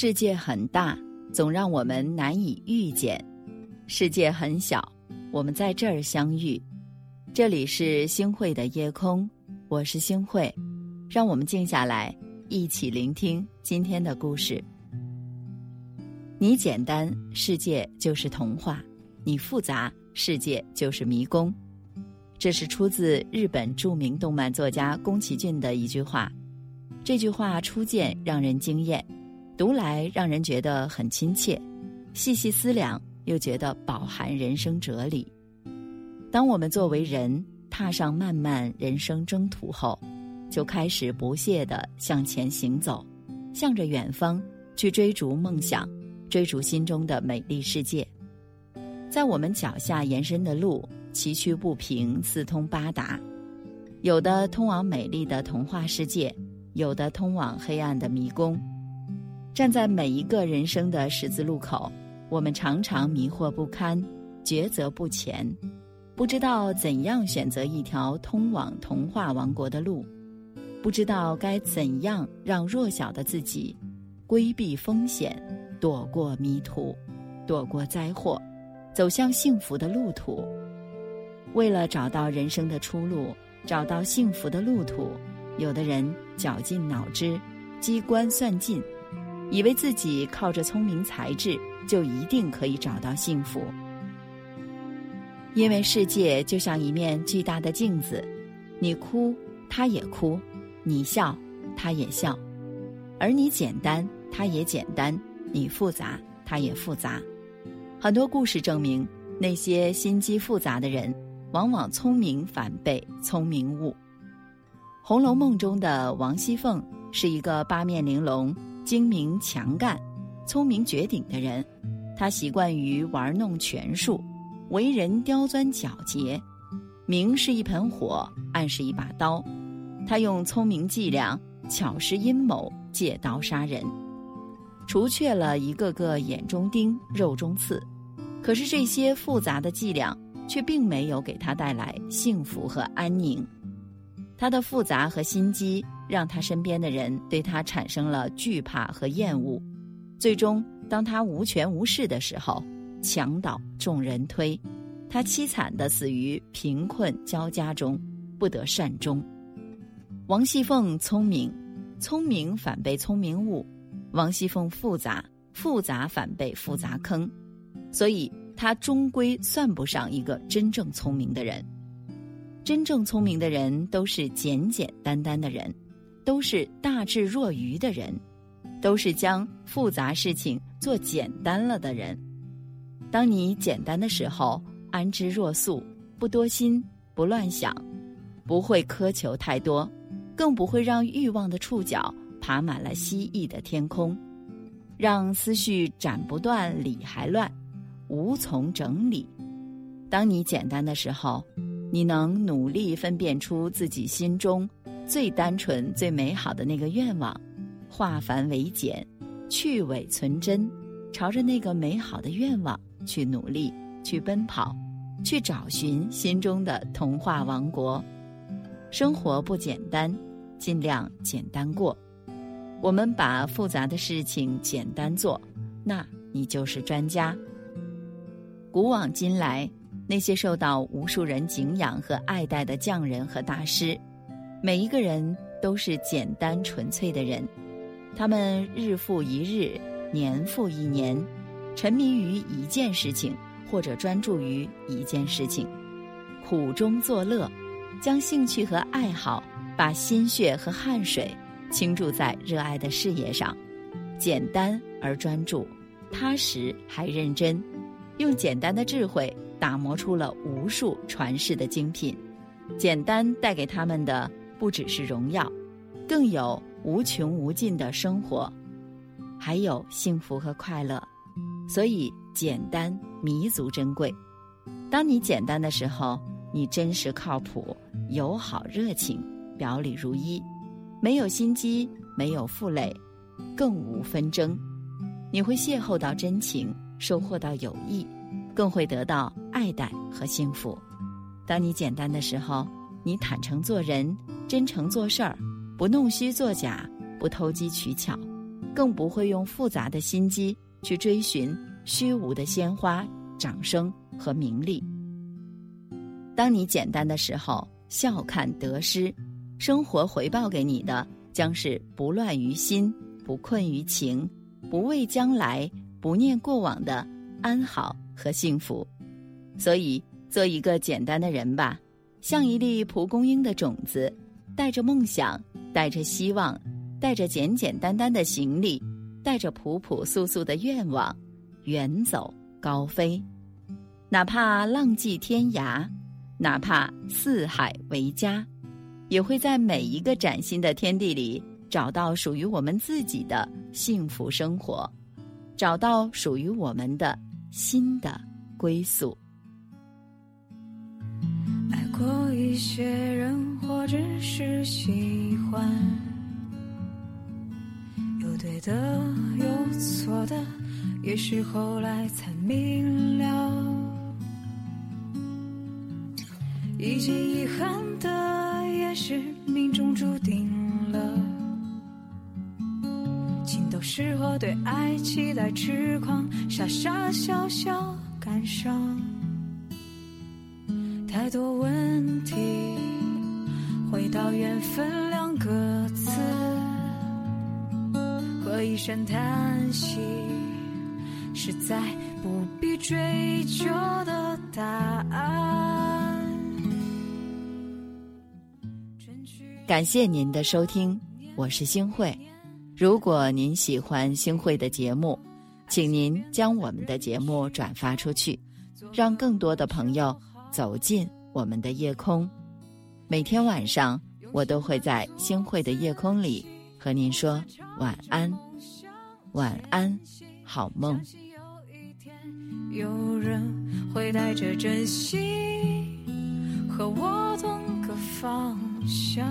世界很大，总让我们难以遇见；世界很小，我们在这儿相遇。这里是星汇的夜空，我是星汇，让我们静下来，一起聆听今天的故事。你简单，世界就是童话；你复杂，世界就是迷宫。这是出自日本著名动漫作家宫崎骏的一句话。这句话初见让人惊艳。读来让人觉得很亲切，细细思量又觉得饱含人生哲理。当我们作为人踏上漫漫人生征途后，就开始不懈地向前行走，向着远方去追逐梦想，追逐心中的美丽世界。在我们脚下延伸的路崎岖不平，四通八达，有的通往美丽的童话世界，有的通往黑暗的迷宫。站在每一个人生的十字路口，我们常常迷惑不堪，抉择不前，不知道怎样选择一条通往童话王国的路，不知道该怎样让弱小的自己规避风险，躲过迷途，躲过灾祸，走向幸福的路途。为了找到人生的出路，找到幸福的路途，有的人绞尽脑汁，机关算尽。以为自己靠着聪明才智就一定可以找到幸福，因为世界就像一面巨大的镜子，你哭，他也哭；你笑，他也笑；而你简单，他也简单；你复杂，他也复杂。很多故事证明，那些心机复杂的人，往往聪明反被聪明误。《红楼梦》中的王熙凤是一个八面玲珑。精明强干、聪明绝顶的人，他习惯于玩弄权术，为人刁钻狡黠。明是一盆火，暗是一把刀，他用聪明伎俩、巧施阴谋，借刀杀人，除却了一个个眼中钉、肉中刺。可是这些复杂的伎俩，却并没有给他带来幸福和安宁。他的复杂和心机。让他身边的人对他产生了惧怕和厌恶，最终当他无权无势的时候，墙倒众人推，他凄惨的死于贫困交加中，不得善终。王熙凤聪明，聪明反被聪明误；王熙凤复杂，复杂反被复杂坑，所以她终归算不上一个真正聪明的人。真正聪明的人都是简简单单的人。都是大智若愚的人，都是将复杂事情做简单了的人。当你简单的时候，安之若素，不多心，不乱想，不会苛求太多，更不会让欲望的触角爬满了蜥蜴的天空，让思绪斩不断，理还乱，无从整理。当你简单的时候，你能努力分辨出自己心中。最单纯、最美好的那个愿望，化繁为简，去伪存真，朝着那个美好的愿望去努力、去奔跑、去找寻心中的童话王国。生活不简单，尽量简单过。我们把复杂的事情简单做，那你就是专家。古往今来，那些受到无数人敬仰和爱戴的匠人和大师。每一个人都是简单纯粹的人，他们日复一日，年复一年，沉迷于一件事情，或者专注于一件事情，苦中作乐，将兴趣和爱好，把心血和汗水倾注在热爱的事业上，简单而专注，踏实还认真，用简单的智慧打磨出了无数传世的精品。简单带给他们的。不只是荣耀，更有无穷无尽的生活，还有幸福和快乐。所以，简单弥足珍贵。当你简单的时候，你真实靠谱、友好热情、表里如一，没有心机，没有负累，更无纷争。你会邂逅到真情，收获到友谊，更会得到爱戴和幸福。当你简单的时候。你坦诚做人，真诚做事儿，不弄虚作假，不偷机取巧，更不会用复杂的心机去追寻虚无的鲜花、掌声和名利。当你简单的时候，笑看得失，生活回报给你的将是不乱于心、不困于情、不畏将来、不念过往的安好和幸福。所以，做一个简单的人吧，像一粒蒲公英的种子，带着梦想，带着希望，带着简简单单的行李，带着朴朴素素的愿望，远走高飞，哪怕浪迹天涯，哪怕四海为家，也会在每一个崭新的天地里找到属于我们自己的幸福生活，找到属于我们的新的归宿。过一些人，或只是喜欢，有对的，有错的，也是后来才明了。已经遗憾的，也是命中注定了。情窦适合对爱期待痴狂，傻傻笑笑感伤。太多问题，回到缘分两个字和一声叹息，实在不必追究的答案。感谢您的收听，我是星慧。如果您喜欢星慧的节目，请您将我们的节目转发出去，让更多的朋友。走进我们的夜空，每天晚上我都会在星汇的夜空里和您说晚安，晚安，好梦。有人会带着真心和我同个方向。